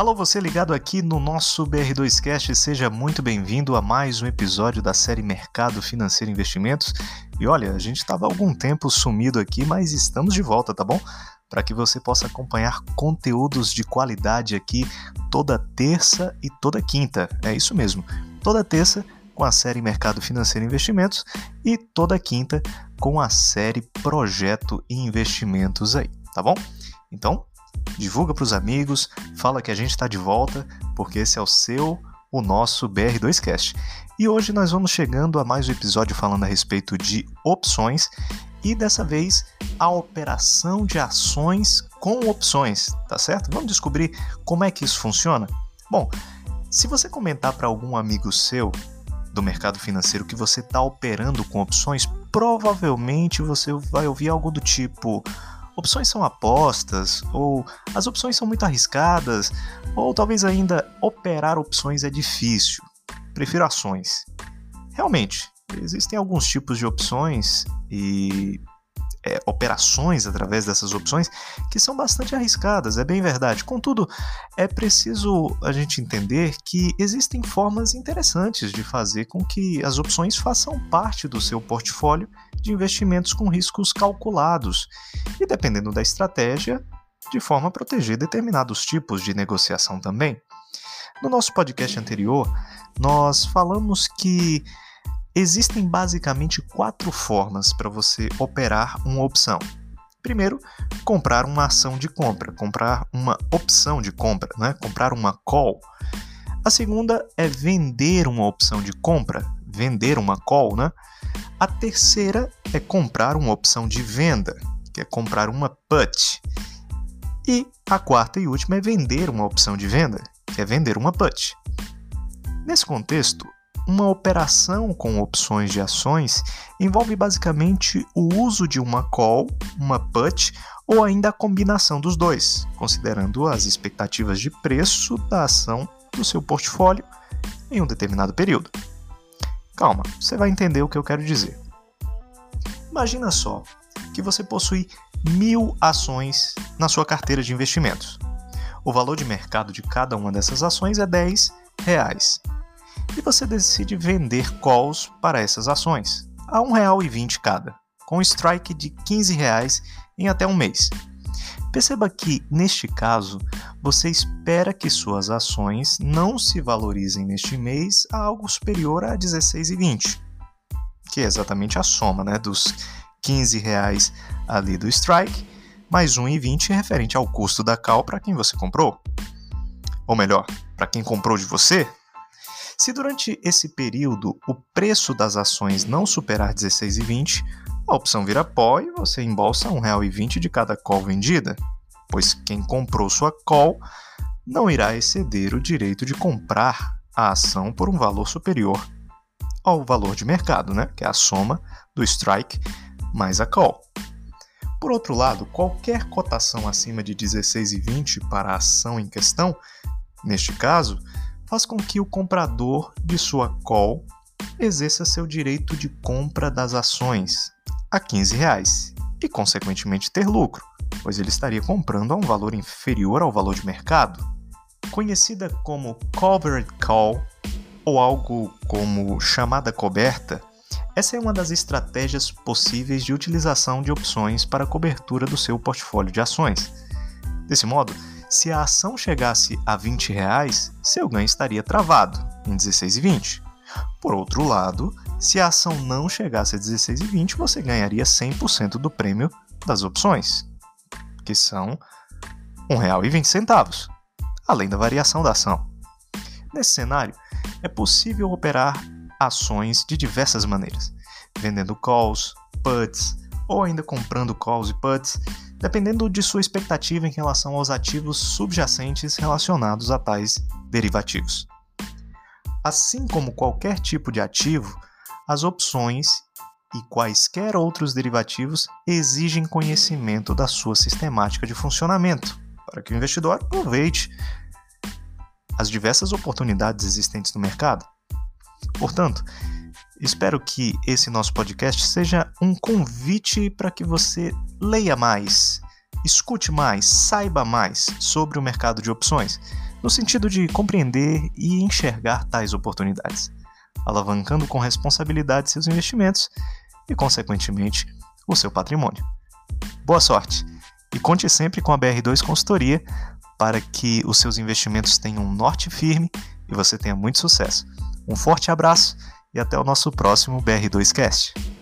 Alô, você ligado aqui no nosso BR2Cast, seja muito bem-vindo a mais um episódio da série Mercado Financeiro e Investimentos. E olha, a gente estava algum tempo sumido aqui, mas estamos de volta, tá bom? Para que você possa acompanhar conteúdos de qualidade aqui toda terça e toda quinta. É isso mesmo, toda terça com a série Mercado Financeiro e Investimentos e toda quinta com a série Projeto e Investimentos aí, tá bom? Então, divulga para os amigos, fala que a gente está de volta, porque esse é o seu, o nosso BR2Cast. E hoje nós vamos chegando a mais um episódio falando a respeito de opções e dessa vez a operação de ações com opções, tá certo? Vamos descobrir como é que isso funciona? Bom, se você comentar para algum amigo seu do mercado financeiro que você está operando com opções, provavelmente você vai ouvir algo do tipo: opções são apostas, ou as opções são muito arriscadas, ou talvez ainda operar opções é difícil. Prefiro ações. Realmente, existem alguns tipos de opções e é, operações através dessas opções que são bastante arriscadas, é bem verdade. Contudo, é preciso a gente entender que existem formas interessantes de fazer com que as opções façam parte do seu portfólio de investimentos com riscos calculados e, dependendo da estratégia, de forma a proteger determinados tipos de negociação também. No nosso podcast anterior, nós falamos que Existem basicamente quatro formas para você operar uma opção. Primeiro, comprar uma ação de compra, comprar uma opção de compra, né? comprar uma call. A segunda é vender uma opção de compra, vender uma call. Né? A terceira é comprar uma opção de venda, que é comprar uma put. E a quarta e última é vender uma opção de venda, que é vender uma put. Nesse contexto, uma operação com opções de ações envolve basicamente o uso de uma call, uma put ou ainda a combinação dos dois, considerando as expectativas de preço da ação do seu portfólio em um determinado período. Calma, você vai entender o que eu quero dizer. Imagina só que você possui mil ações na sua carteira de investimentos. O valor de mercado de cada uma dessas ações é 10 reais e você decide vender calls para essas ações a R$ 1,20 cada, com strike de 15 reais em até um mês. Perceba que, neste caso, você espera que suas ações não se valorizem neste mês a algo superior a R$ 16,20, que é exatamente a soma né, dos 15 reais ali do strike, mais R$ 1,20 referente ao custo da call para quem você comprou. Ou melhor, para quem comprou de você, se durante esse período o preço das ações não superar R$ 16,20, a opção vira pó e você embolsa R$ 1,20 de cada call vendida, pois quem comprou sua call não irá exceder o direito de comprar a ação por um valor superior ao valor de mercado, né? que é a soma do strike mais a call. Por outro lado, qualquer cotação acima de 16,20 para a ação em questão, neste caso, faz com que o comprador de sua call exerça seu direito de compra das ações a 15 reais e, consequentemente, ter lucro, pois ele estaria comprando a um valor inferior ao valor de mercado. Conhecida como covered call ou algo como chamada coberta, essa é uma das estratégias possíveis de utilização de opções para cobertura do seu portfólio de ações. Desse modo, se a ação chegasse a 20 reais, seu ganho estaria travado em 16,20. Por outro lado, se a ação não chegasse a 16,20, você ganharia 100% do prêmio das opções, que são R$ 1,20, além da variação da ação. Nesse cenário, é possível operar ações de diversas maneiras, vendendo calls, puts ou ainda comprando calls e puts dependendo de sua expectativa em relação aos ativos subjacentes relacionados a tais derivativos. Assim como qualquer tipo de ativo, as opções e quaisquer outros derivativos exigem conhecimento da sua sistemática de funcionamento, para que o investidor aproveite as diversas oportunidades existentes no mercado. Portanto, Espero que esse nosso podcast seja um convite para que você leia mais, escute mais, saiba mais sobre o mercado de opções. no sentido de compreender e enxergar tais oportunidades, alavancando com responsabilidade seus investimentos e, consequentemente, o seu patrimônio. Boa sorte e conte sempre com a BR2 Consultoria para que os seus investimentos tenham um norte firme e você tenha muito sucesso. Um forte abraço e até o nosso próximo BR2Cast.